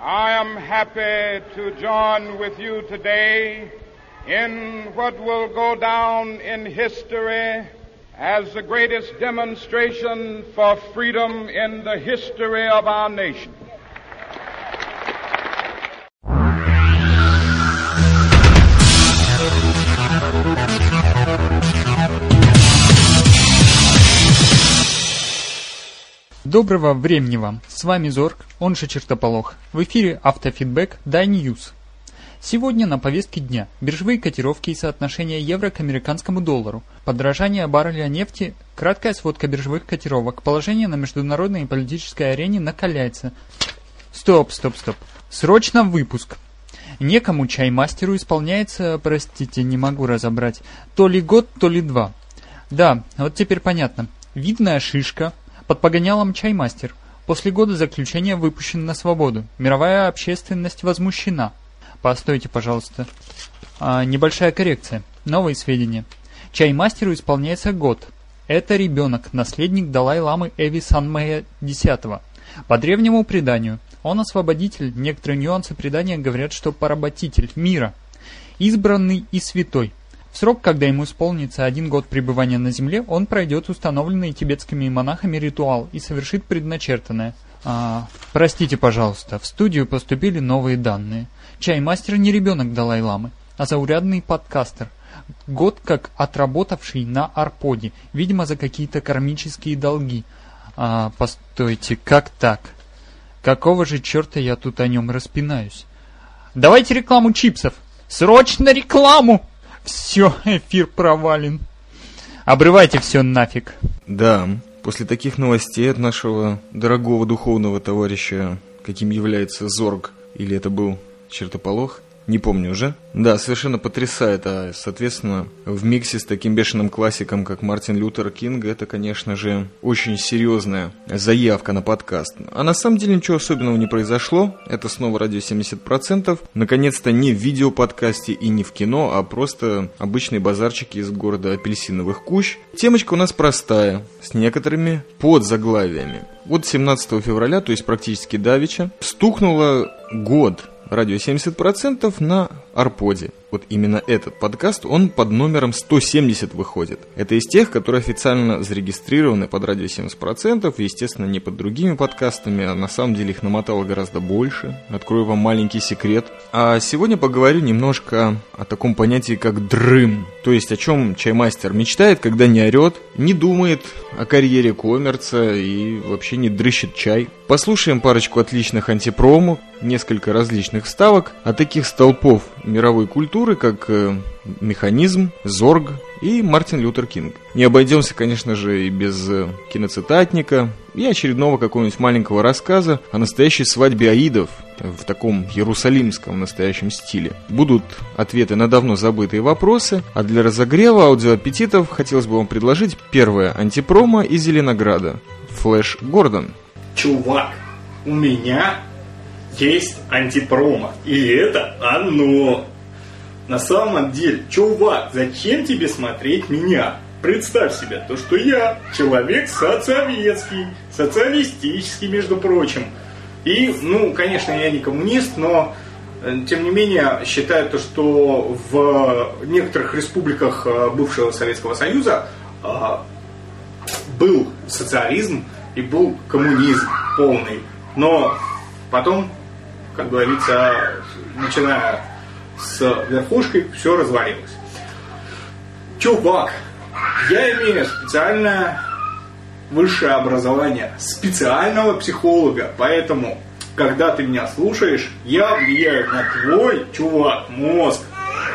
I am happy to join with you today in what will go down in history as the greatest demonstration for freedom in the history of our nation. Доброго времени вам! С вами Зорг, он же Чертополох. В эфире авто feedback Day News. Сегодня на повестке дня биржевые котировки и соотношение евро к американскому доллару, подорожание барреля нефти, краткая сводка биржевых котировок, положение на международной и политической арене накаляется. Стоп, стоп, стоп. Срочно выпуск. Некому чаймастеру исполняется, простите, не могу разобрать, то ли год, то ли два. Да, вот теперь понятно. Видная шишка, под погонялом чаймастер. После года заключения выпущен на свободу. Мировая общественность возмущена. Постойте, пожалуйста. А, небольшая коррекция. Новые сведения. Чаймастеру исполняется год. Это ребенок, наследник Далай-ламы Эви Санмея X. По древнему преданию, он освободитель, некоторые нюансы предания говорят, что поработитель мира, избранный и святой. В срок, когда ему исполнится один год пребывания на земле, он пройдет установленный тибетскими монахами ритуал и совершит предначертанное. А, простите, пожалуйста, в студию поступили новые данные. Чаймастер не ребенок Далай-ламы, а заурядный подкастер. Год как отработавший на Арподе, видимо, за какие-то кармические долги. А, постойте, как так? Какого же черта я тут о нем распинаюсь? Давайте рекламу чипсов! Срочно рекламу! Все, эфир провален. Обрывайте все нафиг. Да, после таких новостей от нашего дорогого духовного товарища, каким является Зорг, или это был Чертополох, не помню уже. Да, совершенно потрясает, а, соответственно, в миксе с таким бешеным классиком, как Мартин Лютер Кинг, это, конечно же, очень серьезная заявка на подкаст. А на самом деле ничего особенного не произошло, это снова радио 70%. Наконец-то не в видеоподкасте и не в кино, а просто обычные базарчики из города апельсиновых кущ. Темочка у нас простая, с некоторыми подзаглавиями. Вот 17 февраля, то есть практически давеча, стукнуло год радио 70% на Арподе. Вот именно этот подкаст, он под номером 170 выходит. Это из тех, которые официально зарегистрированы под радио 70%, естественно, не под другими подкастами, а на самом деле их намотало гораздо больше. Открою вам маленький секрет. А сегодня поговорю немножко о таком понятии, как дрым. То есть о чем чаймастер мечтает, когда не орет, не думает о карьере коммерца и вообще не дрыщет чай. Послушаем парочку отличных антипромок, несколько различных ставок, а таких столпов мировой культуры, как э, Механизм, Зорг и Мартин Лютер Кинг. Не обойдемся, конечно же, и без э, киноцитатника и очередного какого-нибудь маленького рассказа о настоящей свадьбе аидов в таком иерусалимском настоящем стиле. Будут ответы на давно забытые вопросы, а для разогрева аудиоаппетитов хотелось бы вам предложить первое антипромо из Зеленограда. Флэш Гордон. Чувак, у меня есть антипромо. И это оно. На самом деле, чувак, зачем тебе смотреть меня? Представь себе, то, что я человек социалистский, социалистический, между прочим. И, ну, конечно, я не коммунист, но э, тем не менее, считаю то, что в некоторых республиках э, бывшего Советского Союза э, был социализм и был коммунизм полный. Но потом как говорится, начиная с верхушкой, все развалилось. Чувак, я имею специальное высшее образование специального психолога, поэтому, когда ты меня слушаешь, я влияю на твой, чувак, мозг.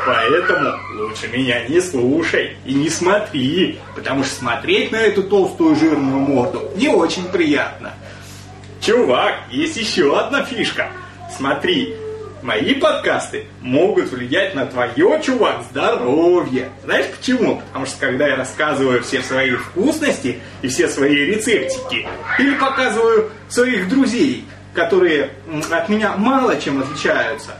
Поэтому лучше меня не слушай и не смотри, потому что смотреть на эту толстую жирную морду не очень приятно. Чувак, есть еще одна фишка – Смотри, мои подкасты могут влиять на твое, чувак, здоровье. Знаешь почему? Потому что когда я рассказываю все свои вкусности и все свои рецептики, или показываю своих друзей, которые от меня мало чем отличаются,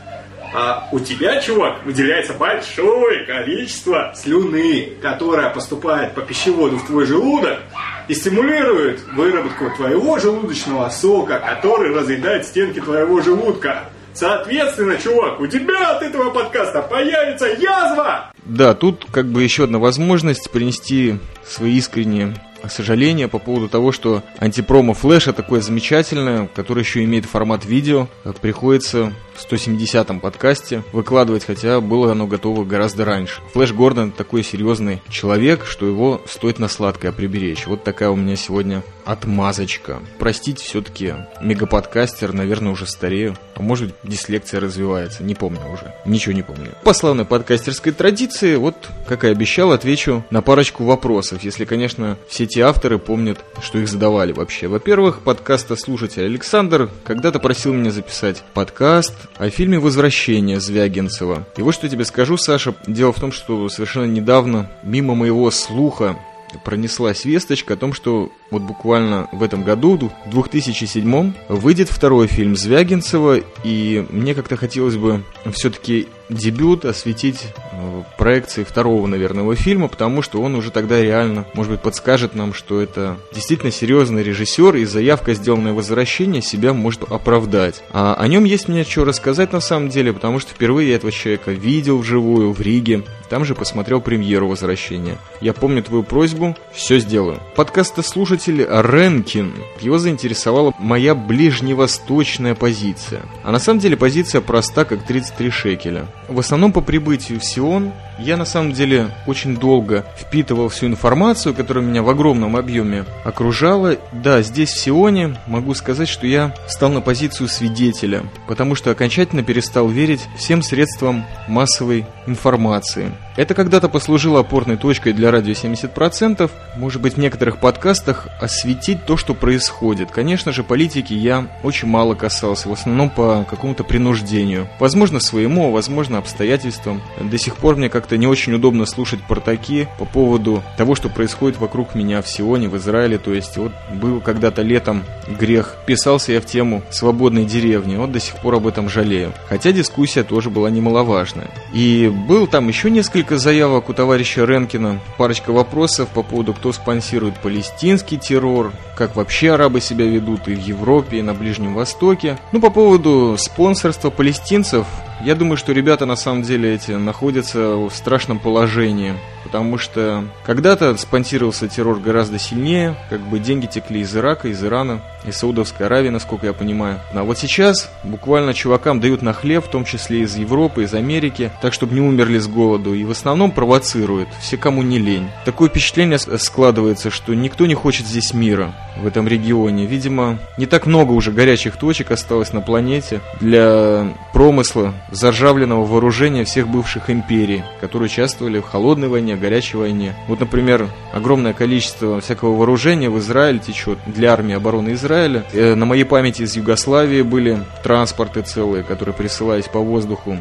А у тебя, чувак, выделяется большое количество слюны, которая поступает по пищеводу в твой желудок и стимулирует выработку твоего желудочного сока, который разъедает стенки твоего желудка. Соответственно, чувак, у тебя от этого подкаста появится язва! Да, тут как бы еще одна возможность принести свои искренние сожаления по поводу того, что антипромо флеша такое замечательное, которое еще имеет формат видео, приходится 170-м подкасте выкладывать, хотя было оно готово гораздо раньше. Флэш Гордон такой серьезный человек, что его стоит на сладкое приберечь. Вот такая у меня сегодня отмазочка. Простите, все-таки мегаподкастер, наверное, уже старею. А может быть, дислекция развивается, не помню уже. Ничего не помню. По славной подкастерской традиции, вот, как и обещал, отвечу на парочку вопросов. Если, конечно, все те авторы помнят, что их задавали вообще. Во-первых, подкаста слушатель Александр когда-то просил меня записать подкаст о фильме «Возвращение» Звягинцева. И вот что тебе скажу, Саша. Дело в том, что совершенно недавно мимо моего слуха пронеслась весточка о том, что вот буквально в этом году, в 2007 выйдет второй фильм Звягинцева, и мне как-то хотелось бы все-таки дебют осветить э, проекции второго, наверное, его фильма, потому что он уже тогда реально, может быть, подскажет нам, что это действительно серьезный режиссер, и заявка, сделанная возвращение, себя может оправдать. А о нем есть мне что рассказать на самом деле, потому что впервые я этого человека видел вживую в Риге, там же посмотрел премьеру возвращения. Я помню твою просьбу, все сделаю. Подкаста слушать писатель Ренкин. Его заинтересовала моя ближневосточная позиция. А на самом деле позиция проста, как 33 шекеля. В основном по прибытию в Сион я на самом деле очень долго впитывал всю информацию, которая меня в огромном объеме окружала. Да, здесь в Сионе могу сказать, что я стал на позицию свидетеля, потому что окончательно перестал верить всем средствам массовой информации. Это когда-то послужило опорной точкой для радио 70%, может быть в некоторых подкастах осветить то, что происходит. Конечно же, политики я очень мало касался, в основном по какому-то принуждению. Возможно, своему, а возможно, обстоятельствам. До сих пор мне как-то не очень удобно слушать портаки по поводу того, что происходит вокруг меня в Сионе, в Израиле. То есть вот был когда-то летом грех. Писался я в тему свободной деревни, вот до сих пор об этом жалею. Хотя дискуссия тоже была немаловажная. И был там еще несколько заявок у товарища Ренкина, парочка вопросов по поводу, кто спонсирует палестинский террор, как вообще арабы себя ведут и в Европе, и на Ближнем Востоке. Ну, по поводу спонсорства палестинцев, я думаю, что ребята на самом деле эти находятся в страшном положении потому что когда-то спонсировался террор гораздо сильнее, как бы деньги текли из Ирака, из Ирана, из Саудовской Аравии, насколько я понимаю. А вот сейчас буквально чувакам дают на хлеб, в том числе из Европы, из Америки, так, чтобы не умерли с голоду, и в основном провоцируют, все кому не лень. Такое впечатление складывается, что никто не хочет здесь мира в этом регионе. Видимо, не так много уже горячих точек осталось на планете для промысла заржавленного вооружения всех бывших империй, которые участвовали в холодной войне, горячей войне. Вот, например, огромное количество всякого вооружения в Израиль течет для армии обороны Израиля. Э, на моей памяти из Югославии были транспорты целые, которые присылались по воздуху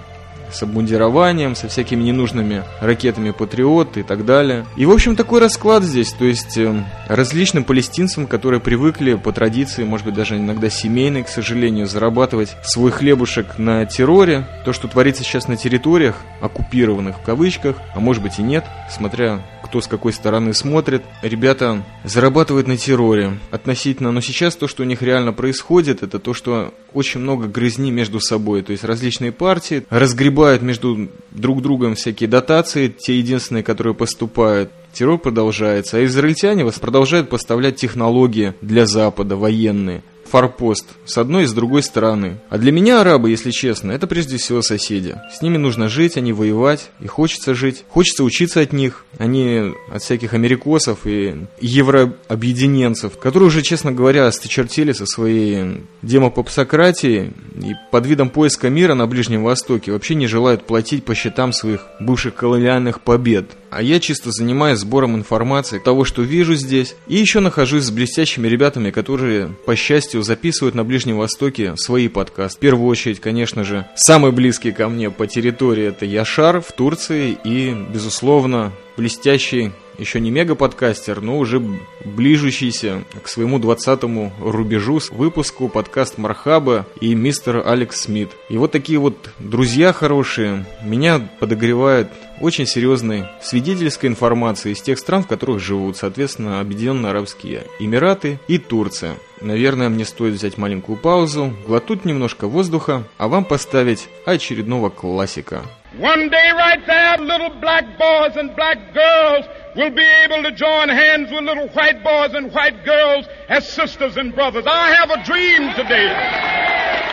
с обмундированием, со всякими ненужными ракетами Патриот и так далее. И, в общем, такой расклад здесь, то есть э, различным палестинцам, которые привыкли по традиции, может быть, даже иногда семейной, к сожалению, зарабатывать свой хлебушек на терроре, то, что творится сейчас на территориях, оккупированных в кавычках, а может быть и нет, смотря кто с какой стороны смотрит. Ребята зарабатывают на терроре относительно, но сейчас то, что у них реально происходит, это то, что очень много грызни между собой, то есть различные партии разгребают между друг другом всякие дотации, те единственные, которые поступают, террор продолжается, а израильтяне продолжают поставлять технологии для Запада, военные форпост с одной и с другой стороны. А для меня арабы, если честно, это прежде всего соседи. С ними нужно жить, а не воевать, и хочется жить. Хочется учиться от них, а не от всяких америкосов и еврообъединенцев, которые уже, честно говоря, сточертели со своей демопопсократией и под видом поиска мира на Ближнем Востоке вообще не желают платить по счетам своих бывших колониальных побед. А я чисто занимаюсь сбором информации, того, что вижу здесь, и еще нахожусь с блестящими ребятами, которые, по счастью, записывают на Ближнем Востоке свои подкасты. В первую очередь, конечно же, самый близкий ко мне по территории это Яшар в Турции и, безусловно, блестящий еще не мега-подкастер, но уже ближущийся к своему 20-му рубежу с выпуску подкаст Мархаба и мистер Алекс Смит. И вот такие вот друзья хорошие меня подогревают очень серьезной свидетельской информации из тех стран, в которых живут, соответственно, Объединенные Арабские Эмираты и Турция. Наверное, мне стоит взять маленькую паузу, глотнуть немножко воздуха, а вам поставить очередного классика. One day right there, little black boys and black girls will be able to join hands with little white boys and white girls as sisters and brothers. I have a dream today.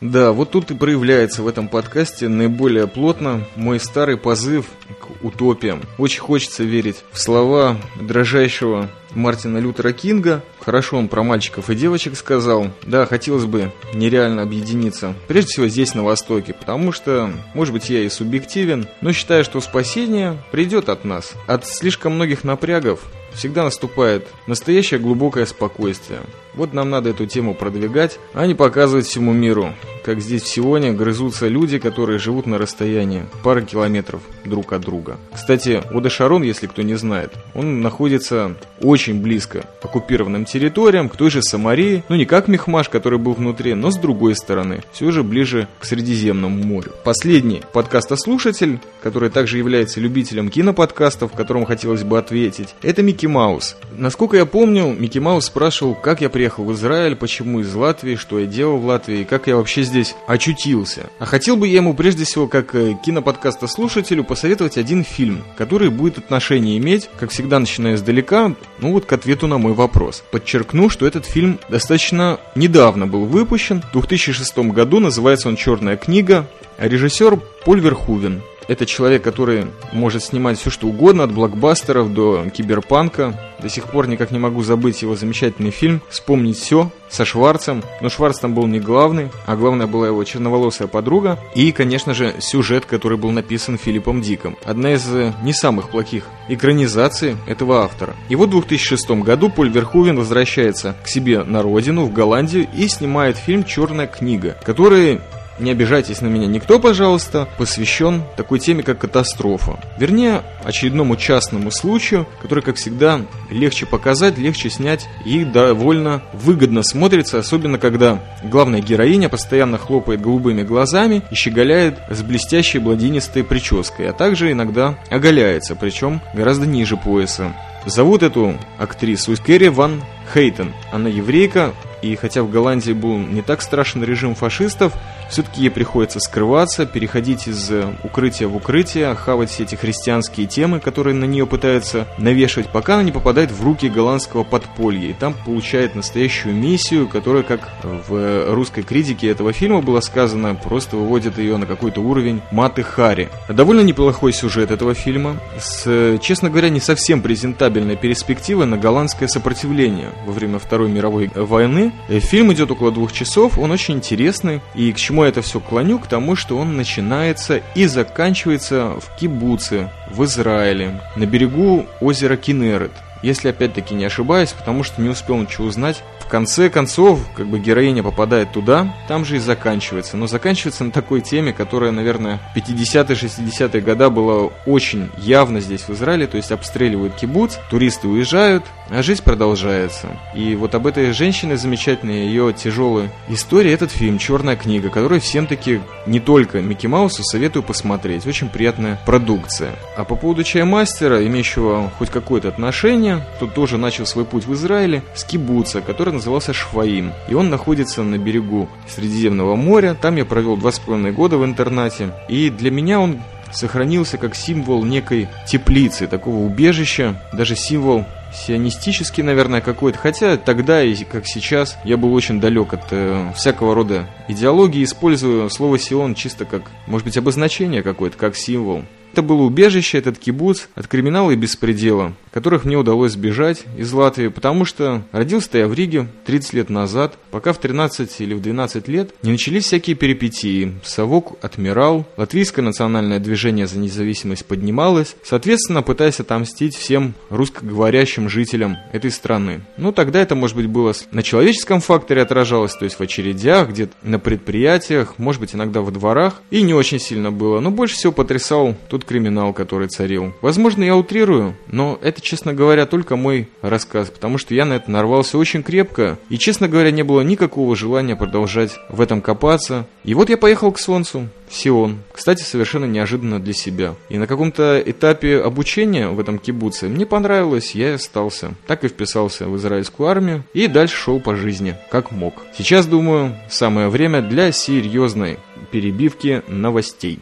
Да, вот тут и проявляется в этом подкасте наиболее плотно мой старый позыв к утопиям. Очень хочется верить в слова дрожащего Мартина Лютера Кинга. Хорошо он про мальчиков и девочек сказал. Да, хотелось бы нереально объединиться. Прежде всего здесь, на Востоке. Потому что, может быть, я и субъективен, но считаю, что спасение придет от нас. От слишком многих напрягов всегда наступает настоящее глубокое спокойствие. Вот нам надо эту тему продвигать, а не показывать всему миру, как здесь в Сионе грызутся люди, которые живут на расстоянии пары километров друг от друга. Кстати, Ода Шарон, если кто не знает, он находится очень близко к оккупированным территориям, к той же Самарии, ну не как Мехмаш, который был внутри, но с другой стороны, все же ближе к Средиземному морю. Последний подкастослушатель, который также является любителем киноподкастов, которому хотелось бы ответить, это Микки Маус. Насколько я помню, Микки Маус спрашивал, как я приехал в Израиль, почему из Латвии, что я делал в Латвии, как я вообще здесь очутился. А хотел бы я ему прежде всего, как э, киноподкаста слушателю, посоветовать один фильм, который будет отношение иметь, как всегда, начиная издалека, ну вот к ответу на мой вопрос. Подчеркну, что этот фильм достаточно недавно был выпущен, в 2006 году, называется он «Черная книга», а режиссер Поль Верхувен. Это человек, который может снимать все что угодно, от блокбастеров до киберпанка. До сих пор никак не могу забыть его замечательный фильм «Вспомнить все» со Шварцем. Но Шварц там был не главный, а главная была его черноволосая подруга. И, конечно же, сюжет, который был написан Филиппом Диком. Одна из э, не самых плохих экранизаций этого автора. И вот в 2006 году Поль Верхувен возвращается к себе на родину, в Голландию, и снимает фильм «Черная книга», который не обижайтесь на меня никто, пожалуйста, посвящен такой теме, как катастрофа. Вернее, очередному частному случаю, который, как всегда, легче показать, легче снять и довольно выгодно смотрится, особенно когда главная героиня постоянно хлопает голубыми глазами и щеголяет с блестящей бладинистой прической, а также иногда оголяется, причем гораздо ниже пояса. Зовут эту актрису Кэрри Ван Хейтен. Она еврейка, и хотя в Голландии был не так страшен режим фашистов, все-таки ей приходится скрываться, переходить из э, укрытия в укрытие, хавать все эти христианские темы, которые на нее пытаются навешивать, пока она не попадает в руки голландского подполья. И там получает настоящую миссию, которая, как в русской критике этого фильма было сказано, просто выводит ее на какой-то уровень маты Хари. Довольно неплохой сюжет этого фильма, с, честно говоря, не совсем презентабельной перспективой на голландское сопротивление во время Второй мировой войны. Фильм идет около двух часов, он очень интересный, и к чему чему я это все клоню? К тому, что он начинается и заканчивается в Кибуце, в Израиле, на берегу озера Кинерет. Если опять-таки не ошибаюсь, потому что не успел ничего узнать конце концов, как бы героиня попадает туда, там же и заканчивается. Но заканчивается на такой теме, которая, наверное, 50-е, 60-е года была очень явно здесь в Израиле. То есть обстреливают кибуц, туристы уезжают, а жизнь продолжается. И вот об этой женщине замечательной, ее тяжелой истории, этот фильм «Черная книга», который всем таки не только Микки Маусу советую посмотреть. Очень приятная продукция. А по поводу чаймастера, имеющего хоть какое-то отношение, тут тоже начал свой путь в Израиле, с кибуца, который назывался Шваим, и он находится на берегу Средиземного моря. Там я провел два с половиной года в интернате, и для меня он сохранился как символ некой теплицы, такого убежища, даже символ сионистический, наверное, какой-то. Хотя тогда, и как сейчас, я был очень далек от э, всякого рода идеологии, используя слово «сион» чисто как, может быть, обозначение какое-то, как символ. Это было убежище, этот кибуц, от криминала и беспредела, которых мне удалось сбежать из Латвии, потому что родился я в Риге 30 лет назад, пока в 13 или в 12 лет не начались всякие перипетии. Совок отмирал, латвийское национальное движение за независимость поднималось, соответственно, пытаясь отомстить всем русскоговорящим жителям этой страны. Ну, тогда это, может быть, было на человеческом факторе отражалось, то есть в очередях, где-то на предприятиях, может быть, иногда во дворах, и не очень сильно было. Но больше всего потрясал тот криминал, который царил. Возможно, я утрирую, но это, честно говоря, только мой рассказ, потому что я на это нарвался очень крепко, и, честно говоря, не было никакого желания продолжать в этом копаться. И вот я поехал к Солнцу, в Сион. Кстати, совершенно неожиданно для себя. И на каком-то этапе обучения в этом кибуце мне понравилось, я и остался. Так и вписался в израильскую армию и дальше шел по жизни, как мог. Сейчас, думаю, самое время для серьезной перебивки новостей.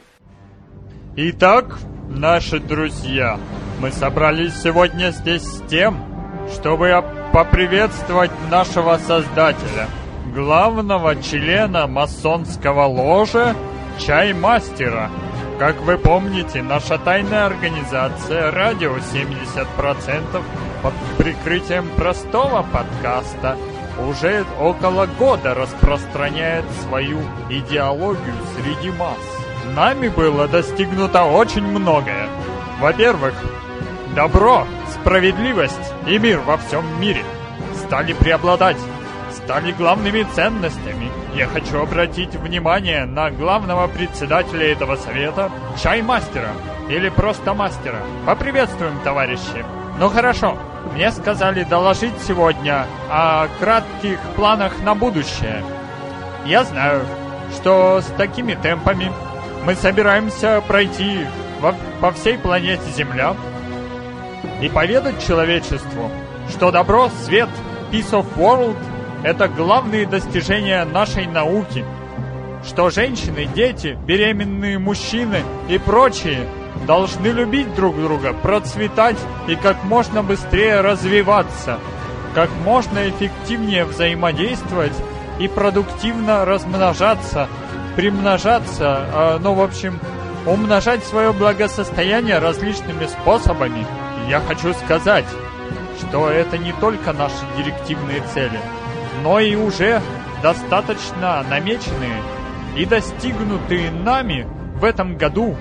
Итак, наши друзья, мы собрались сегодня здесь с тем, чтобы поприветствовать нашего создателя, главного члена масонского ложа Чаймастера. Как вы помните, наша тайная организация «Радио 70%» под прикрытием простого подкаста уже около года распространяет свою идеологию среди масс. Нами было достигнуто очень многое. Во-первых, добро, справедливость и мир во всем мире стали преобладать стали главными ценностями. Я хочу обратить внимание на главного председателя этого совета, чаймастера, или просто мастера. Поприветствуем, товарищи. Ну хорошо, мне сказали доложить сегодня о кратких планах на будущее. Я знаю, что с такими темпами мы собираемся пройти во, по всей планете Земля и поведать человечеству, что добро, свет, peace of world – это главные достижения нашей науки. Что женщины, дети, беременные мужчины и прочие должны любить друг друга, процветать и как можно быстрее развиваться, как можно эффективнее взаимодействовать и продуктивно размножаться, примножаться, э, ну, в общем, умножать свое благосостояние различными способами. Я хочу сказать, что это не только наши директивные цели – но и уже достаточно намеченные и достигнутые нами в этом году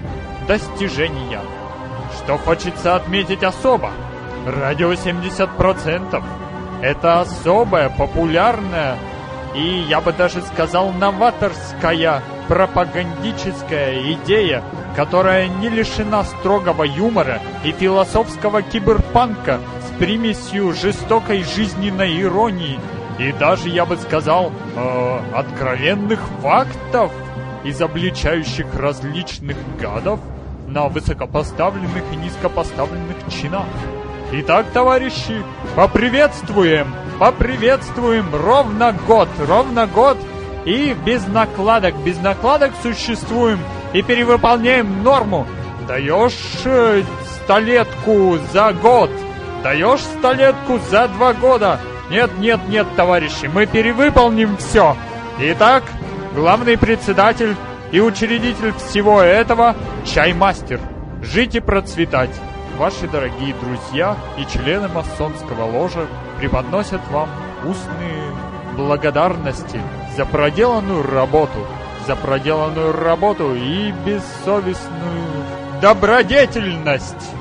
достижения. Что хочется отметить особо, радио 70% это особая, популярная и, я бы даже сказал, новаторская пропагандическая идея, которая не лишена строгого юмора и философского киберпанка с примесью жестокой жизненной иронии и даже, я бы сказал, э, откровенных фактов, изобличающих различных гадов на высокопоставленных и низкопоставленных чинах. Итак, товарищи, поприветствуем, поприветствуем ровно год, ровно год и без накладок, без накладок существуем и перевыполняем норму. Даешь э, столетку за год, даешь столетку за два года, нет, нет, нет, товарищи, мы перевыполним все. Итак, главный председатель и учредитель всего этого – чаймастер. Жить и процветать. Ваши дорогие друзья и члены масонского ложа преподносят вам устные благодарности за проделанную работу, за проделанную работу и бессовестную добродетельность.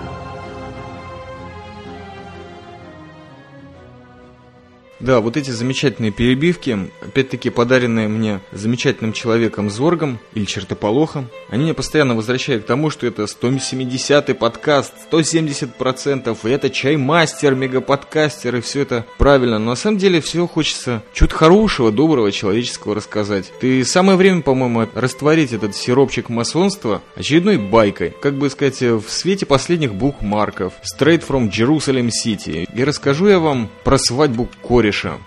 Да, вот эти замечательные перебивки, опять-таки подаренные мне замечательным человеком Зоргом или Чертополохом, они меня постоянно возвращают к тому, что это 170-й подкаст, 170%, и это чаймастер, мегаподкастер, и все это правильно. Но на самом деле все хочется чуть хорошего, доброго, человеческого рассказать. Ты самое время, по-моему, растворить этот сиропчик масонства очередной байкой, как бы сказать, в свете последних букмарков, straight from Jerusalem City. И расскажу я вам про свадьбу Кори кореша.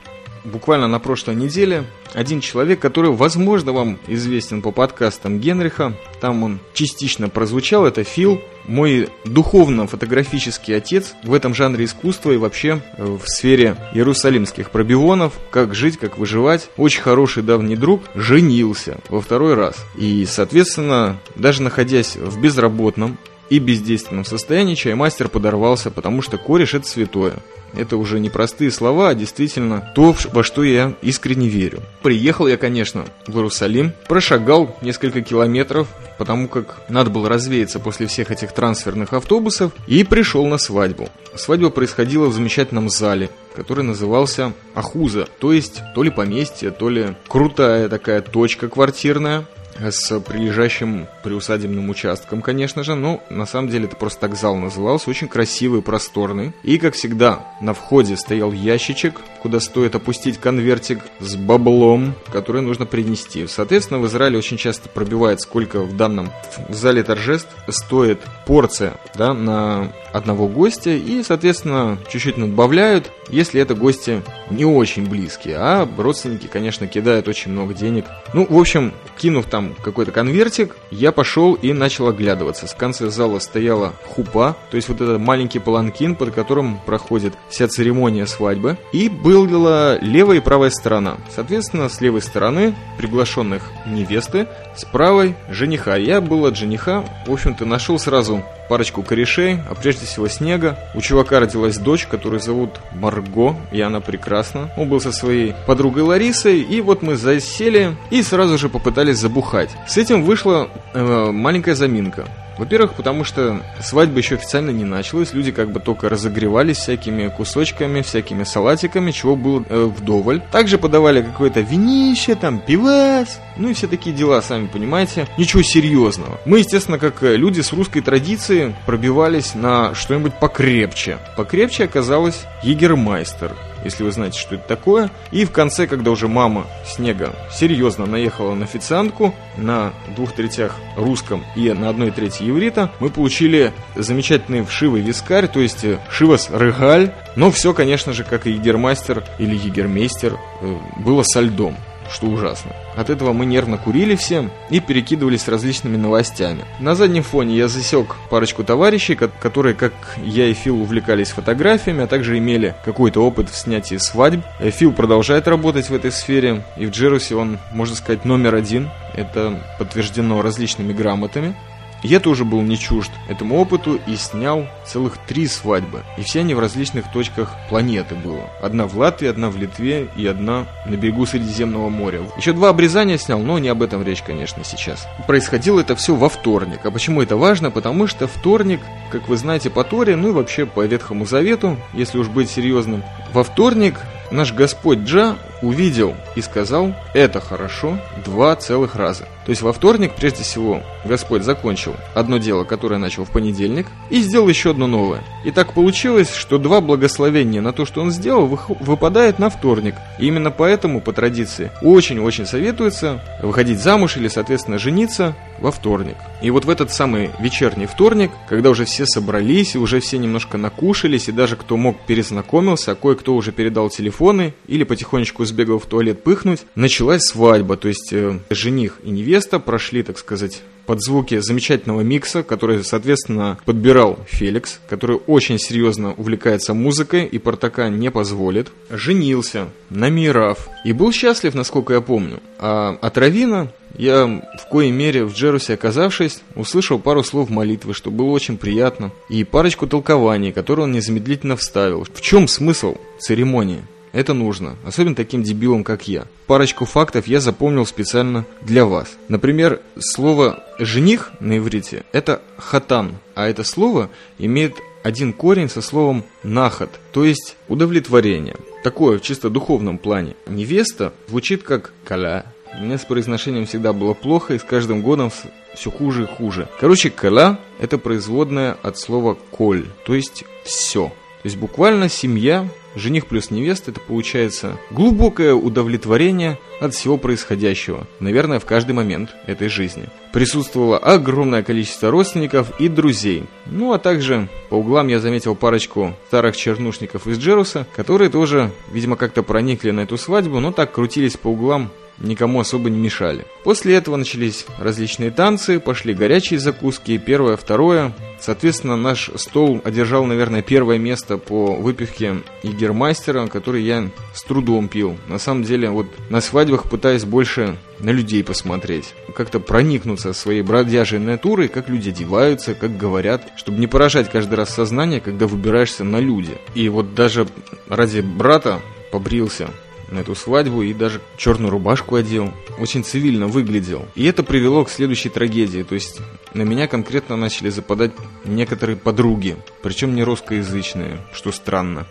Буквально на прошлой неделе один человек, который, возможно, вам известен по подкастам Генриха, там он частично прозвучал, это Фил, мой духовно-фотографический отец в этом жанре искусства и вообще э, в сфере иерусалимских пробионов, как жить, как выживать. Очень хороший давний друг женился во второй раз. И, соответственно, даже находясь в безработном и бездейственном состоянии чаймастер подорвался, потому что кореш это святое. Это уже не простые слова, а действительно то, во что я искренне верю. Приехал я, конечно, в Иерусалим, прошагал несколько километров, потому как надо было развеяться после всех этих трансферных автобусов, и пришел на свадьбу. Свадьба происходила в замечательном зале, который назывался Ахуза, то есть то ли поместье, то ли крутая такая точка квартирная, с прилежащим приусадебным участком, конечно же, но на самом деле это просто так зал назывался, очень красивый, просторный. И, как всегда, на входе стоял ящичек, куда стоит опустить конвертик с баблом, который нужно принести. Соответственно, в Израиле очень часто пробивает, сколько в данном зале торжеств стоит порция да, на одного гостя и, соответственно, чуть-чуть надбавляют, если это гости не очень близкие, а родственники, конечно, кидают очень много денег. Ну, в общем, кинув там какой-то конвертик, я пошел и начал оглядываться. В конце зала стояла хупа, то есть вот этот маленький паланкин, под которым проходит вся церемония свадьбы, и была левая и правая сторона. Соответственно, с левой стороны приглашенных невесты, с правой жениха. Я был от жениха, в общем-то, нашел сразу парочку корешей, а прежде всего Снега. У чувака родилась дочь, которую зовут Марго, и она прекрасна. Он был со своей подругой Ларисой, и вот мы засели и сразу же попытались забухать. С этим вышла э, маленькая заминка. Во-первых, потому что свадьба еще официально не началась, люди как бы только разогревались всякими кусочками, всякими салатиками, чего было э, вдоволь. Также подавали какое-то винище, там, пивас, ну и все такие дела, сами понимаете. Ничего серьезного. Мы, естественно, как люди с русской традиции, пробивались на что-нибудь покрепче. Покрепче оказалось Егермайстер если вы знаете, что это такое. И в конце, когда уже мама Снега серьезно наехала на официантку на двух третях русском и на одной трети еврита, мы получили замечательный вшивый вискарь, то есть э, шивас регаль, но все, конечно же, как и егермастер или егермейстер, э, было со льдом что ужасно. От этого мы нервно курили всем и перекидывались различными новостями. На заднем фоне я засек парочку товарищей, которые, как я и Фил, увлекались фотографиями, а также имели какой-то опыт в снятии свадьб. Э, Фил продолжает работать в этой сфере, и в Джерусе он, можно сказать, номер один. Это подтверждено различными грамотами. Я тоже был не чужд этому опыту и снял целых три свадьбы. И все они в различных точках планеты было. Одна в Латвии, одна в Литве и одна на берегу Средиземного моря. Еще два обрезания снял, но не об этом речь, конечно, сейчас. Происходило это все во вторник. А почему это важно? Потому что вторник, как вы знаете по Торе, ну и вообще по Ветхому Завету, если уж быть серьезным, во вторник наш Господь Джа увидел и сказал «это хорошо» два целых раза. То есть во вторник, прежде всего, Господь закончил одно дело, которое начал в понедельник, и сделал еще одно новое. И так получилось, что два благословения на то, что он сделал, выпадает на вторник. И именно поэтому, по традиции, очень-очень советуется выходить замуж или, соответственно, жениться во вторник. И вот в этот самый вечерний вторник, когда уже все собрались, и уже все немножко накушались, и даже кто мог перезнакомился, а кое-кто уже передал телефоны или потихонечку сбегал в туалет пыхнуть, началась свадьба, то есть э, жених и невеста прошли, так сказать, под звуки замечательного микса, который, соответственно, подбирал Феликс, который очень серьезно увлекается музыкой и Портака не позволит. Женился на Мираф и был счастлив, насколько я помню. А от Равина я в коей мере в Джерусе оказавшись, услышал пару слов молитвы, что было очень приятно, и парочку толкований, которые он незамедлительно вставил. В чем смысл церемонии? Это нужно, особенно таким дебилам, как я. Парочку фактов я запомнил специально для вас. Например, слово «жених» на иврите – это «хатан», а это слово имеет один корень со словом «нахат», то есть удовлетворение. Такое в чисто духовном плане. Невеста звучит как «каля». У меня с произношением всегда было плохо, и с каждым годом все хуже и хуже. Короче, «каля» – это производное от слова «коль», то есть «все». То есть буквально семья, Жених плюс невеста – это получается глубокое удовлетворение от всего происходящего, наверное, в каждый момент этой жизни. Присутствовало огромное количество родственников и друзей. Ну а также по углам я заметил парочку старых чернушников из Джеруса, которые тоже, видимо, как-то проникли на эту свадьбу, но так крутились по углам никому особо не мешали. После этого начались различные танцы, пошли горячие закуски, первое, второе. Соответственно, наш стол одержал, наверное, первое место по выпивке Егермастера, который я с трудом пил. На самом деле, вот на свадьбах пытаюсь больше на людей посмотреть. Как-то проникнуться своей бродяжей натурой, как люди одеваются, как говорят, чтобы не поражать каждый раз сознание, когда выбираешься на люди. И вот даже ради брата побрился на эту свадьбу и даже черную рубашку одел. Очень цивильно выглядел. И это привело к следующей трагедии. То есть на меня конкретно начали западать некоторые подруги, причем не русскоязычные, что странно.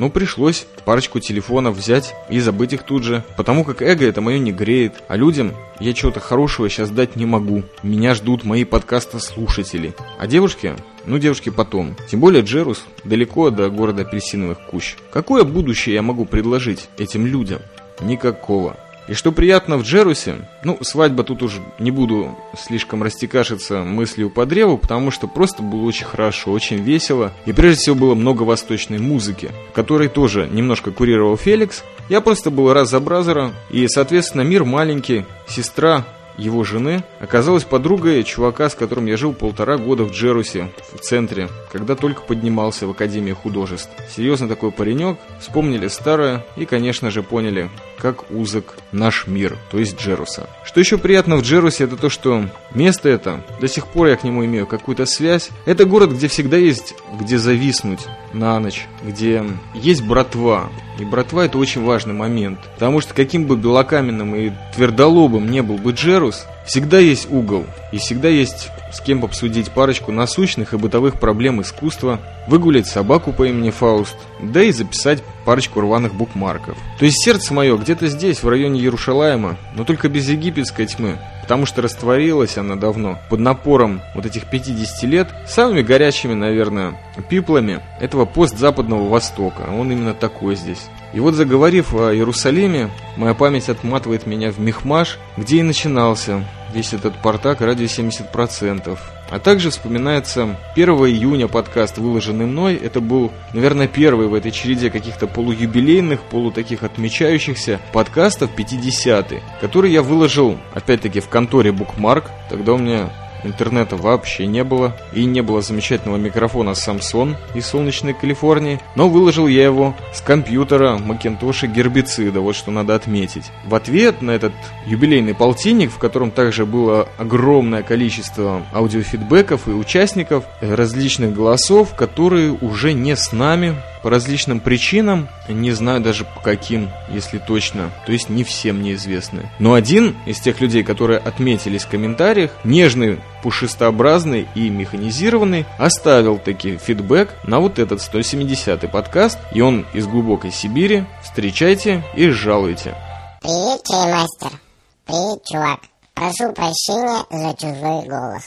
Ну, пришлось парочку телефонов взять и забыть их тут же, потому как эго это мое не греет, а людям я чего-то хорошего сейчас дать не могу. Меня ждут мои подкаста слушатели. А девушки? Ну, девушки потом. Тем более Джерус далеко до города апельсиновых кущ. Какое будущее я могу предложить этим людям? Никакого. И что приятно в Джерусе, ну, свадьба тут уж не буду слишком растекашиться мыслью по древу, потому что просто было очень хорошо, очень весело. И прежде всего было много восточной музыки, которой тоже немножко курировал Феликс. Я просто был раз за бразера, и, соответственно, мир маленький, сестра его жены оказалась подругой чувака, с которым я жил полтора года в Джерусе, в центре, когда только поднимался в Академии художеств. Серьезно такой паренек, вспомнили старое и, конечно же, поняли, как узок наш мир, то есть Джеруса. Что еще приятно в Джерусе, это то, что место это, до сих пор я к нему имею какую-то связь. Это город, где всегда есть где зависнуть на ночь, где есть братва. И братва это очень важный момент. Потому что каким бы белокаменным и твердолобым не был бы Джерус, всегда есть угол. И всегда есть с кем обсудить парочку насущных и бытовых проблем искусства, выгулять собаку по имени Фауст, да и записать парочку рваных букмарков. То есть сердце мое где-то здесь, в районе Ярушалаема, но только без египетской тьмы, потому что растворилась она давно под напором вот этих 50 лет самыми горячими, наверное, пиплами этого постзападного Востока. Он именно такой здесь. И вот заговорив о Иерусалиме, моя память отматывает меня в Мехмаш, где и начинался весь этот портак ради 70%. А также вспоминается 1 июня подкаст, выложенный мной. Это был, наверное, первый в этой череде каких-то полуюбилейных, полу таких отмечающихся подкастов 50-й, который я выложил, опять-таки, в конторе Bookmark. Тогда у меня интернета вообще не было, и не было замечательного микрофона Samsung из солнечной Калифорнии, но выложил я его с компьютера Macintosh гербицида, вот что надо отметить. В ответ на этот юбилейный полтинник, в котором также было огромное количество аудиофидбэков и участников, различных голосов, которые уже не с нами, по различным причинам, не знаю даже по каким, если точно, то есть не всем неизвестны. Но один из тех людей, которые отметились в комментариях, нежный, пушистообразный и механизированный, оставил таки фидбэк на вот этот 170-й подкаст, и он из глубокой Сибири. Встречайте и жалуйте. Привет, чаймастер. Привет, чувак. Прошу прощения за чужой голос.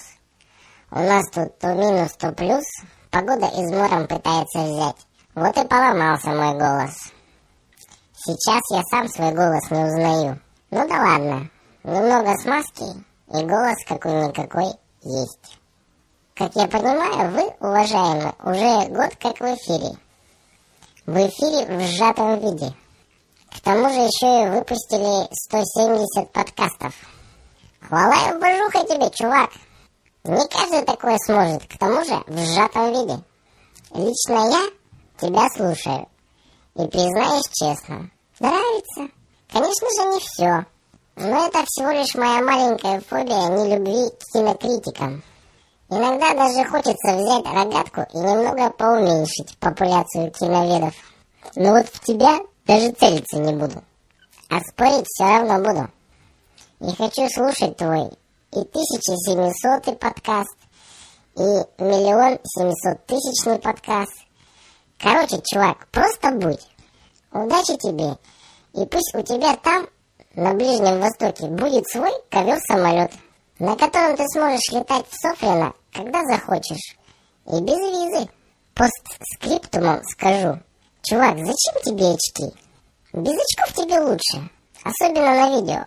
У нас тут то минус, то плюс. Погода измором пытается взять. Вот и поломался мой голос. Сейчас я сам свой голос не узнаю. Ну да ладно, немного смазки и голос какой-никакой есть. Как я понимаю, вы, уважаемые, уже год как в эфире. В эфире в сжатом виде. К тому же еще и выпустили 170 подкастов. Хвала и божуха тебе, чувак. Не каждый такое сможет, к тому же в сжатом виде. Лично я тебя слушаю. И признаюсь честно, нравится. Конечно же, не все. Но это всего лишь моя маленькая фобия нелюбви к кинокритикам. Иногда даже хочется взять рогатку и немного поуменьшить популяцию киноведов. Но вот в тебя даже целиться не буду. А спорить все равно буду. И хочу слушать твой и 1700 подкаст, и миллион семьсот тысячный подкаст, Короче, чувак, просто будь. Удачи тебе. И пусть у тебя там, на Ближнем Востоке, будет свой ковер-самолет, на котором ты сможешь летать в Софрино, когда захочешь. И без визы. Постскриптумом скажу. Чувак, зачем тебе очки? Без очков тебе лучше. Особенно на видео.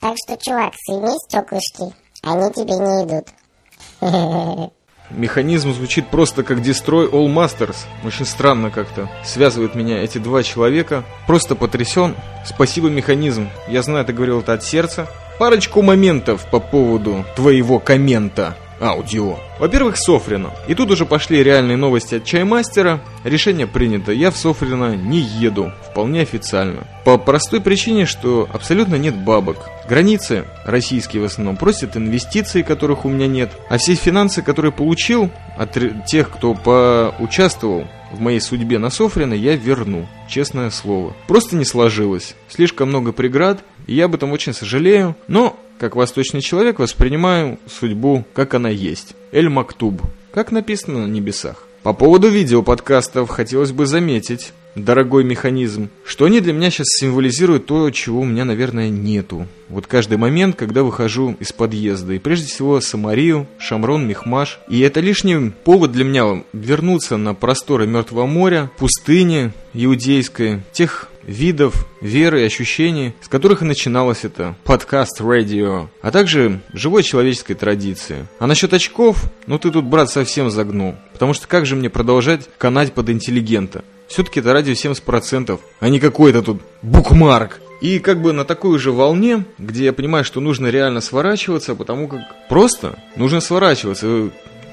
Так что, чувак, соедини стеклышки. Они тебе не идут. механизм звучит просто как Destroy All Masters. Очень странно как-то. Связывают меня эти два человека. Просто потрясен. Спасибо, механизм. Я знаю, ты говорил это от сердца. Парочку моментов по поводу твоего коммента аудио. Во-первых, Софрина. И тут уже пошли реальные новости от Чаймастера. Решение принято. Я в Софрина не еду. Вполне официально. По простой причине, что абсолютно нет бабок. Границы, российские в основном, просят инвестиций, которых у меня нет. А все финансы, которые получил от тех, кто поучаствовал в моей судьбе на Софрина, я верну. Честное слово. Просто не сложилось. Слишком много преград, и я об этом очень сожалею. Но как восточный человек, воспринимаю судьбу, как она есть. Эль Мактуб, как написано на небесах. По поводу видеоподкастов хотелось бы заметить, дорогой механизм, что они для меня сейчас символизируют то, чего у меня, наверное, нету. Вот каждый момент, когда выхожу из подъезда. И прежде всего Самарию, Шамрон, Мехмаш. И это лишний повод для меня вернуться на просторы Мертвого моря, пустыни иудейской, тех видов веры и ощущений, с которых и начиналось это подкаст-радио, а также живой человеческой традиции. А насчет очков, ну ты тут, брат, совсем загнул. Потому что как же мне продолжать канать под интеллигента? Все-таки это радио 70%, а не какой-то тут букмарк. И как бы на такой же волне, где я понимаю, что нужно реально сворачиваться, потому как просто нужно сворачиваться.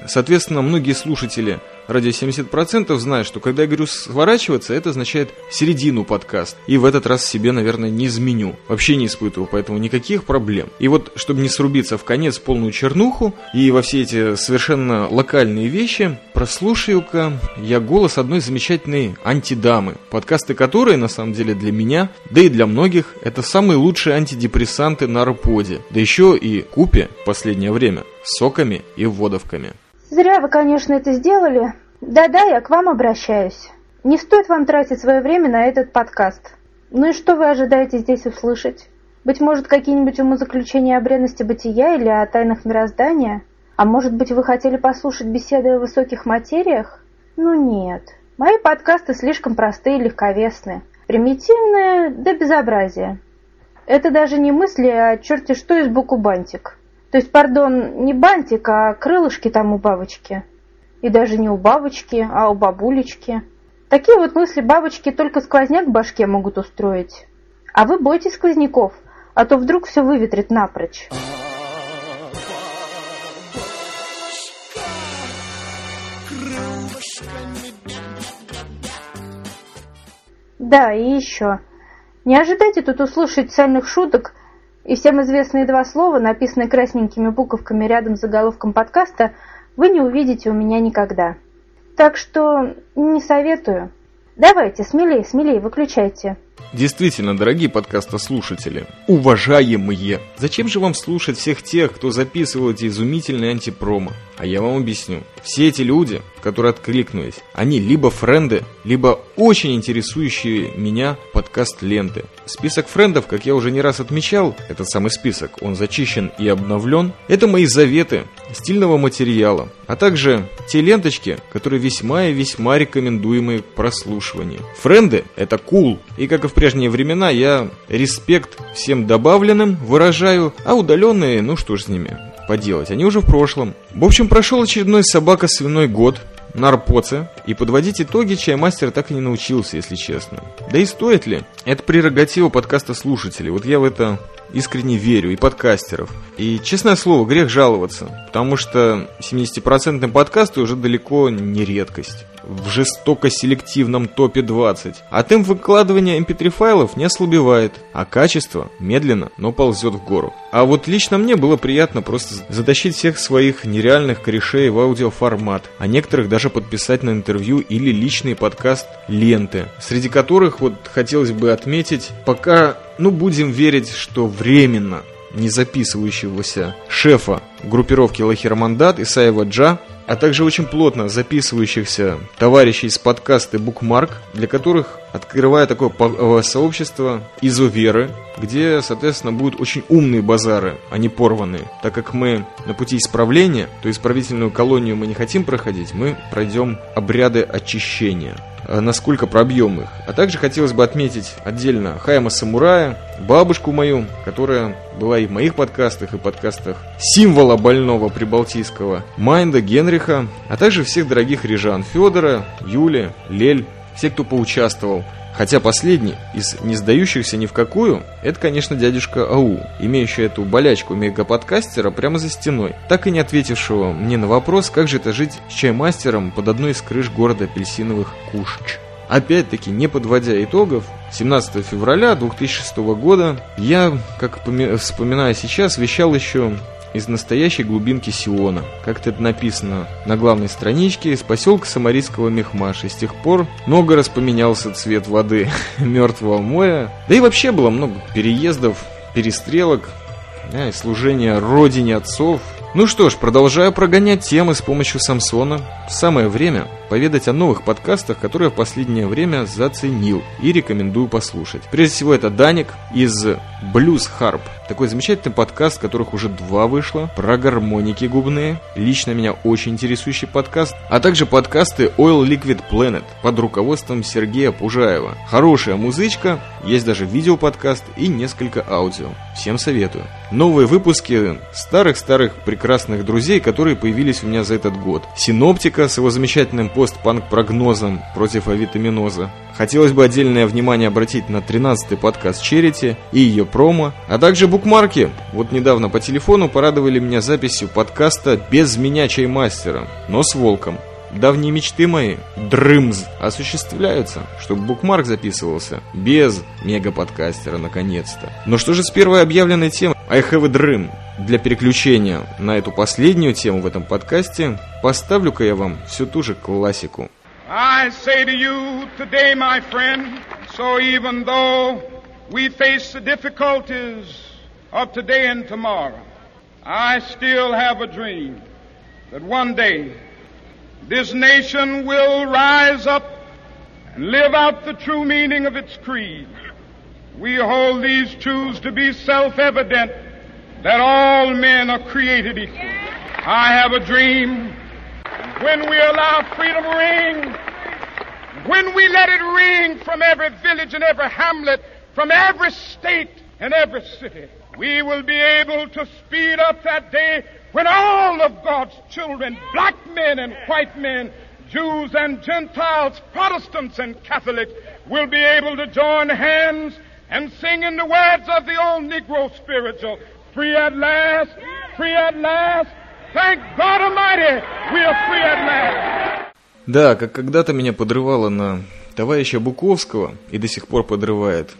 Соответственно, многие слушатели радио 70% знают, что когда я говорю сворачиваться, это означает середину подкаст. И в этот раз себе, наверное, не изменю. Вообще не испытываю, поэтому никаких проблем. И вот, чтобы не срубиться в конец полную чернуху и во все эти совершенно локальные вещи, прослушаю-ка я голос одной замечательной антидамы, подкасты которой, на самом деле, для меня, да и для многих, это самые лучшие антидепрессанты на Арподе. Да еще и купе в последнее время соками и водовками. Зря вы, конечно, это сделали. Да-да, я к вам обращаюсь. Не стоит вам тратить свое время на этот подкаст. Ну и что вы ожидаете здесь услышать? Быть может, какие-нибудь умозаключения о бренности бытия или о тайнах мироздания? А может быть, вы хотели послушать беседы о высоких материях? Ну нет. Мои подкасты слишком простые и легковесные. Примитивные до безобразия. Это даже не мысли, а черти что из буку бантик. То есть, пардон, не бантик, а крылышки там у бабочки. И даже не у бабочки, а у бабулечки. Такие вот мысли бабочки только сквозняк в башке могут устроить. А вы бойтесь сквозняков, а то вдруг все выветрит напрочь. Да, и еще. Не ожидайте тут услышать цельных шуток и всем известные два слова, написанные красненькими буковками рядом с заголовком подкаста, вы не увидите у меня никогда. Так что не советую. Давайте, смелее, смелее, выключайте. Действительно, дорогие подкастослушатели, уважаемые, зачем же вам слушать всех тех, кто записывал эти изумительные антипромо? А я вам объясню. Все эти люди, которые откликнулись, они либо френды, либо очень интересующие меня подкаст-ленты. Список френдов, как я уже не раз отмечал, этот самый список, он зачищен и обновлен. Это мои заветы стильного материала, а также те ленточки, которые весьма и весьма рекомендуемые к прослушиванию. Френды – это cool, и как в прежние времена, я респект всем добавленным выражаю, а удаленные, ну что ж с ними поделать, они уже в прошлом. В общем, прошел очередной собака-свиной год на Арпоце, и подводить итоги чаймастер так и не научился, если честно. Да и стоит ли? Это прерогатива подкаста слушателей, вот я в это искренне верю, и подкастеров. И, честное слово, грех жаловаться, потому что 70% подкасты уже далеко не редкость в жестоко селективном топе 20, а темп выкладывания mp3 файлов не ослабевает, а качество медленно, но ползет в гору. А вот лично мне было приятно просто затащить всех своих нереальных корешей в аудиоформат, а некоторых даже подписать на интервью или личный подкаст ленты, среди которых вот хотелось бы отметить, пока, ну будем верить, что временно не записывающегося шефа группировки Лахермандат Исаева Джа, а также очень плотно записывающихся товарищей из подкаста Bookmark, для которых открываю такое э, сообщество изоверы, где, соответственно, будут очень умные базары, а не порванные. Так как мы на пути исправления, то исправительную колонию мы не хотим проходить, мы пройдем обряды очищения. Э, насколько пробьем их. А также хотелось бы отметить отдельно Хайма Самурая, бабушку мою, которая была и в моих подкастах, и подкастах символа больного прибалтийского Майнда Генриха, а также всех дорогих рижан Федора, Юли, Лель, все, кто поучаствовал Хотя последний из не сдающихся ни в какую, это, конечно, дядюшка Ау, имеющий эту болячку мегаподкастера прямо за стеной, так и не ответившего мне на вопрос, как же это жить с чаймастером под одной из крыш города апельсиновых Кушч. Опять-таки, не подводя итогов, 17 февраля 2006 года я, как вспоминаю сейчас, вещал еще из настоящей глубинки Сиона. Как-то это написано на главной страничке из поселка Самарийского Мехмаш. И с тех пор много раз поменялся цвет воды мертвого моря. Да и вообще было много переездов, перестрелок, да, и служения родине отцов. Ну что ж, продолжаю прогонять темы с помощью Самсона. Самое время поведать о новых подкастах, которые в последнее время заценил и рекомендую послушать. Прежде всего, это Даник из Blues Harp. Такой замечательный подкаст, которых уже два вышло, про гармоники губные. Лично меня очень интересующий подкаст. А также подкасты Oil Liquid Planet под руководством Сергея Пужаева. Хорошая музычка, есть даже видеоподкаст и несколько аудио. Всем советую. Новые выпуски старых-старых прекрасных друзей, которые появились у меня за этот год. Синоптика с его замечательным постпанк-прогнозом против авитаминоза. Хотелось бы отдельное внимание обратить на 13-й подкаст Черити и ее промо, а также букмарки. Вот недавно по телефону порадовали меня записью подкаста «Без меня чаймастера», но с волком. Давние мечты мои, дрымз, осуществляются, чтобы букмарк записывался без мега-подкастера наконец-то. Но что же с первой объявленной темой I have a dream? Для переключения на эту последнюю тему в этом подкасте поставлю-ка я вам всю ту же классику. I say to you today, my friend, so even though we face the difficulties of today and tomorrow, I still have a dream that one day this nation will rise up and live out the true meaning of its creed. We hold these truths to be self-evident that all men are created equal. I have a dream when we allow freedom ring, when we let it ring from every village and every hamlet, from every state and every city, we will be able to speed up that day when all of God's children, black men and white men, Jews and Gentiles, Protestants and Catholics, will be able to join hands and sing in the words of the old Negro spiritual, free at last, free at last, thank God Almighty, we are free at last. Да, как когда-то меня подрывало на товарища Буковского и до сих пор подрывает.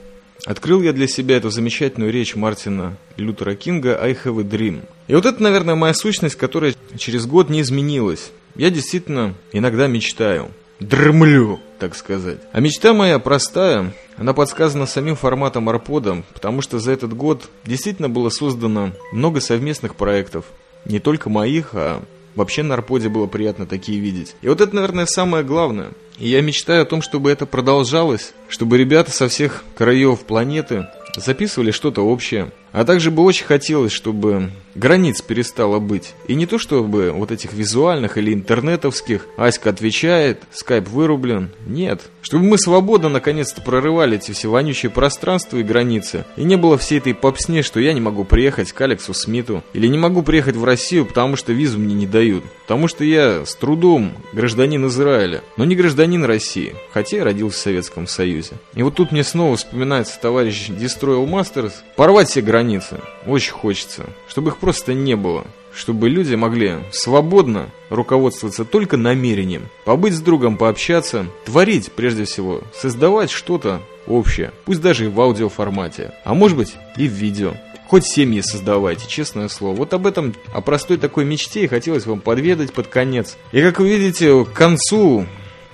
Открыл я для себя эту замечательную речь Мартина Лютера Кинга «I have a dream». И вот это, наверное, моя сущность, которая через год не изменилась. Я действительно иногда мечтаю. Дремлю, так сказать. А мечта моя простая, она подсказана самим форматом Арпода, потому что за этот год действительно было создано много совместных проектов. Не только моих, а Вообще на Арподе было приятно такие видеть. И вот это, наверное, самое главное. И я мечтаю о том, чтобы это продолжалось, чтобы ребята со всех краев планеты записывали что-то общее. А также бы очень хотелось, чтобы границ перестало быть. И не то чтобы вот этих визуальных или интернетовских «Аська отвечает», «Скайп вырублен». Нет. Чтобы мы свободно наконец-то прорывали эти все вонючие пространства и границы. И не было всей этой попсне, что я не могу приехать к Алексу Смиту. Или не могу приехать в Россию, потому что визу мне не дают. Потому что я с трудом гражданин Израиля, но не гражданин России. Хотя я родился в Советском Союзе. И вот тут мне снова вспоминается товарищ Destroyal Masters. Порвать все границы. Очень хочется. Чтобы их просто не было. Чтобы люди могли свободно руководствоваться только намерением. Побыть с другом, пообщаться, творить прежде всего, создавать что-то общее. Пусть даже и в аудиоформате. А может быть и в видео. Хоть семьи создавайте, честное слово. Вот об этом, о простой такой мечте и хотелось вам подведать под конец. И как вы видите, к концу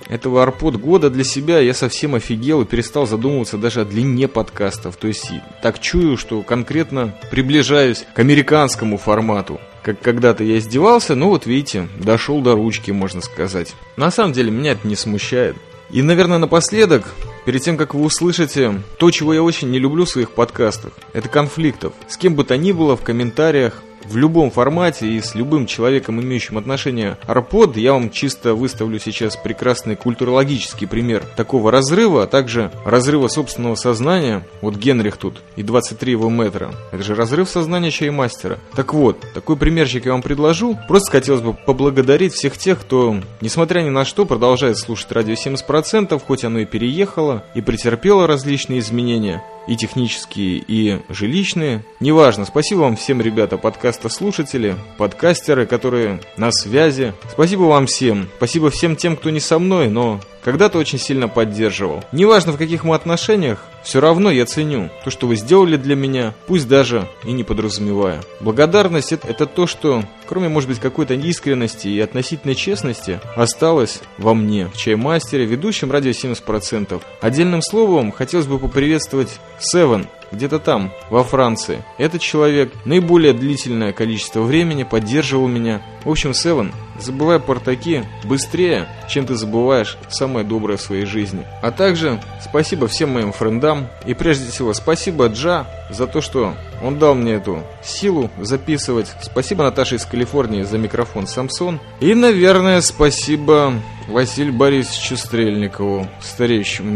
этого арпод года для себя я совсем офигел и перестал задумываться даже о длине подкастов. То есть так чую, что конкретно приближаюсь к американскому формату. Как когда-то я издевался, ну вот видите, дошел до ручки, можно сказать. На самом деле меня это не смущает. И, наверное, напоследок, перед тем, как вы услышите то, чего я очень не люблю в своих подкастах, это конфликтов. С кем бы то ни было в комментариях, в любом формате и с любым человеком, имеющим отношение арпод, я вам чисто выставлю сейчас прекрасный культурологический пример такого разрыва, а также разрыва собственного сознания. Вот Генрих тут и 23 его метра. Это же разрыв сознания чаймастера. Так вот, такой примерчик я вам предложу. Просто хотелось бы поблагодарить всех тех, кто, несмотря ни на что, продолжает слушать радио 70%, хоть оно и переехало, и претерпело различные изменения и технические, и жилищные. Неважно, спасибо вам всем, ребята, подкаста слушатели, подкастеры, которые на связи. Спасибо вам всем. Спасибо всем тем, кто не со мной, но когда-то очень сильно поддерживал. Неважно в каких мы отношениях, все равно я ценю то, что вы сделали для меня, пусть даже и не подразумевая. Благодарность это, это то, что, кроме, может быть, какой-то искренности и относительной честности, осталось во мне, в чаймастере, ведущем радио 70%. Отдельным словом, хотелось бы поприветствовать Севен, где-то там, во Франции. Этот человек наиболее длительное количество времени поддерживал меня. В общем, Севен, забывай портаки быстрее, чем ты забываешь самое доброе в своей жизни. А также спасибо всем моим френдам и прежде всего спасибо Джа за то, что он дал мне эту силу записывать. Спасибо Наташе из Калифорнии за микрофон Самсон. И, наверное, спасибо Василию Борисовичу Стрельникову, стареющему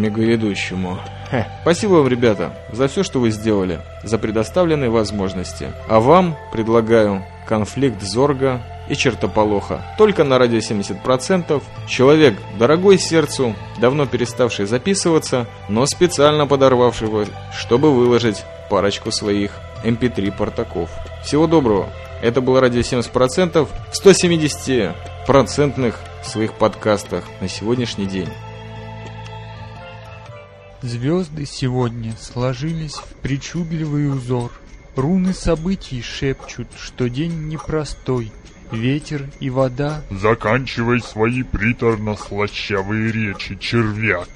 Спасибо вам, ребята, за все, что вы сделали, за предоставленные возможности. А вам предлагаю конфликт Зорга и чертополоха. Только на радио 70%. Человек дорогой сердцу, давно переставший записываться, но специально подорвавший чтобы выложить парочку своих MP3 эм портаков. Всего доброго. Это было радио 70% в 170 процентных своих подкастах на сегодняшний день. Звезды сегодня сложились в причудливый узор. Руны событий шепчут, что день непростой. Ветер и вода. Заканчивай свои приторно-слащавые речи, червяк.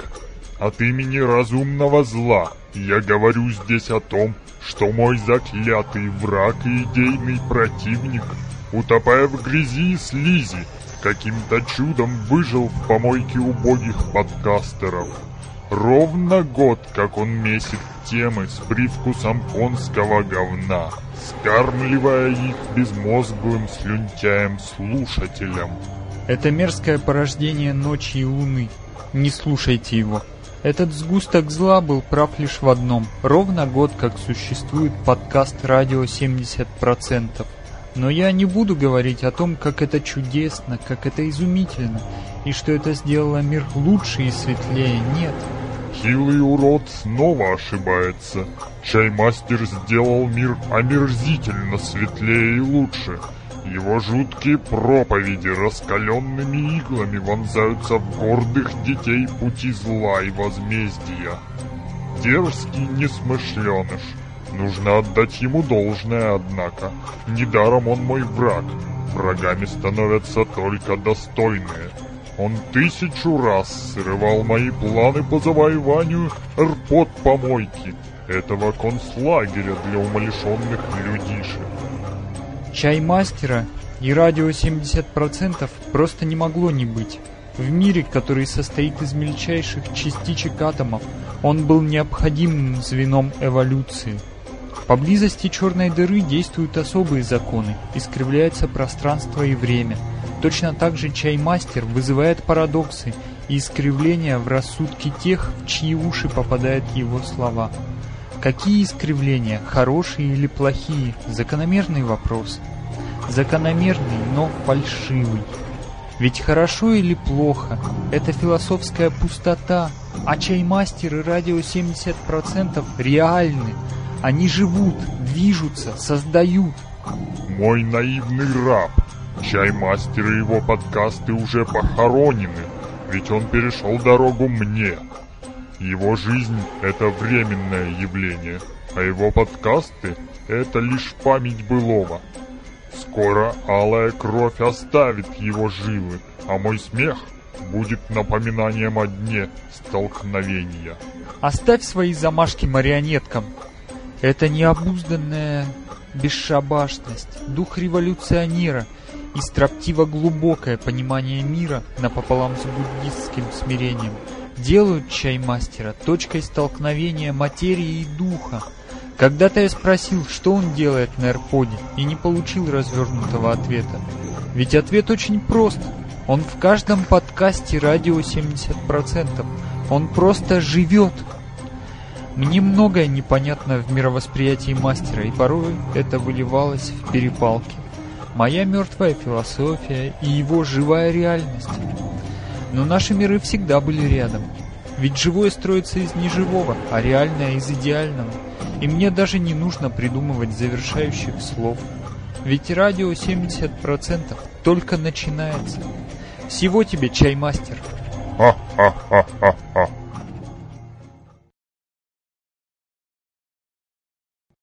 От имени разумного зла я говорю здесь о том, что мой заклятый враг и идейный противник, утопая в грязи и слизи, каким-то чудом выжил в помойке убогих подкастеров. Ровно год, как он месит темы с привкусом конского говна, скармливая их безмозглым слюнтяем-слушателям. Это мерзкое порождение ночи и луны. Не слушайте его. Этот сгусток зла был прав лишь в одном. Ровно год, как существует подкаст «Радио 70%». Но я не буду говорить о том, как это чудесно, как это изумительно, и что это сделало мир лучше и светлее. Нет, Хилый урод снова ошибается. Чаймастер сделал мир омерзительно светлее и лучше. Его жуткие проповеди раскаленными иглами вонзаются в гордых детей пути зла и возмездия. Дерзкий несмышленыш. Нужно отдать ему должное, однако. Недаром он мой враг. Врагами становятся только достойные. Он тысячу раз срывал мои планы по завоеванию рпот помойки, этого концлагеря для умалишенных людишек. Чай мастера и радио 70% просто не могло не быть. В мире, который состоит из мельчайших частичек атомов, он был необходимым звеном эволюции. Поблизости черной дыры действуют особые законы, искривляется пространство и время – Точно так же чаймастер вызывает парадоксы и искривления в рассудке тех, в чьи уши попадают его слова. Какие искривления, хорошие или плохие, закономерный вопрос. Закономерный, но фальшивый. Ведь хорошо или плохо – это философская пустота, а чаймастер и радио 70% реальны. Они живут, движутся, создают. Мой наивный раб, Чаймастер и его подкасты уже похоронены, ведь он перешел дорогу мне. Его жизнь — это временное явление, а его подкасты — это лишь память былого. Скоро алая кровь оставит его жилы, а мой смех будет напоминанием о дне столкновения. Оставь свои замашки марионеткам. Это необузданная бесшабашность, дух революционера — и строптиво глубокое понимание мира напополам с буддистским смирением. делают чаймастера точкой столкновения материи и духа. Когда-то я спросил, что он делает на AirPod, и не получил развернутого ответа. Ведь ответ очень прост. Он в каждом подкасте радио 70%. Он просто живет. Мне многое непонятно в мировосприятии мастера, и порой это выливалось в перепалки. Моя мертвая философия и его живая реальность. Но наши миры всегда были рядом. Ведь живое строится из неживого, а реальное из идеального. И мне даже не нужно придумывать завершающих слов. Ведь радио 70% только начинается. Всего тебе, чаймастер. Ха-ха-ха-ха-ха.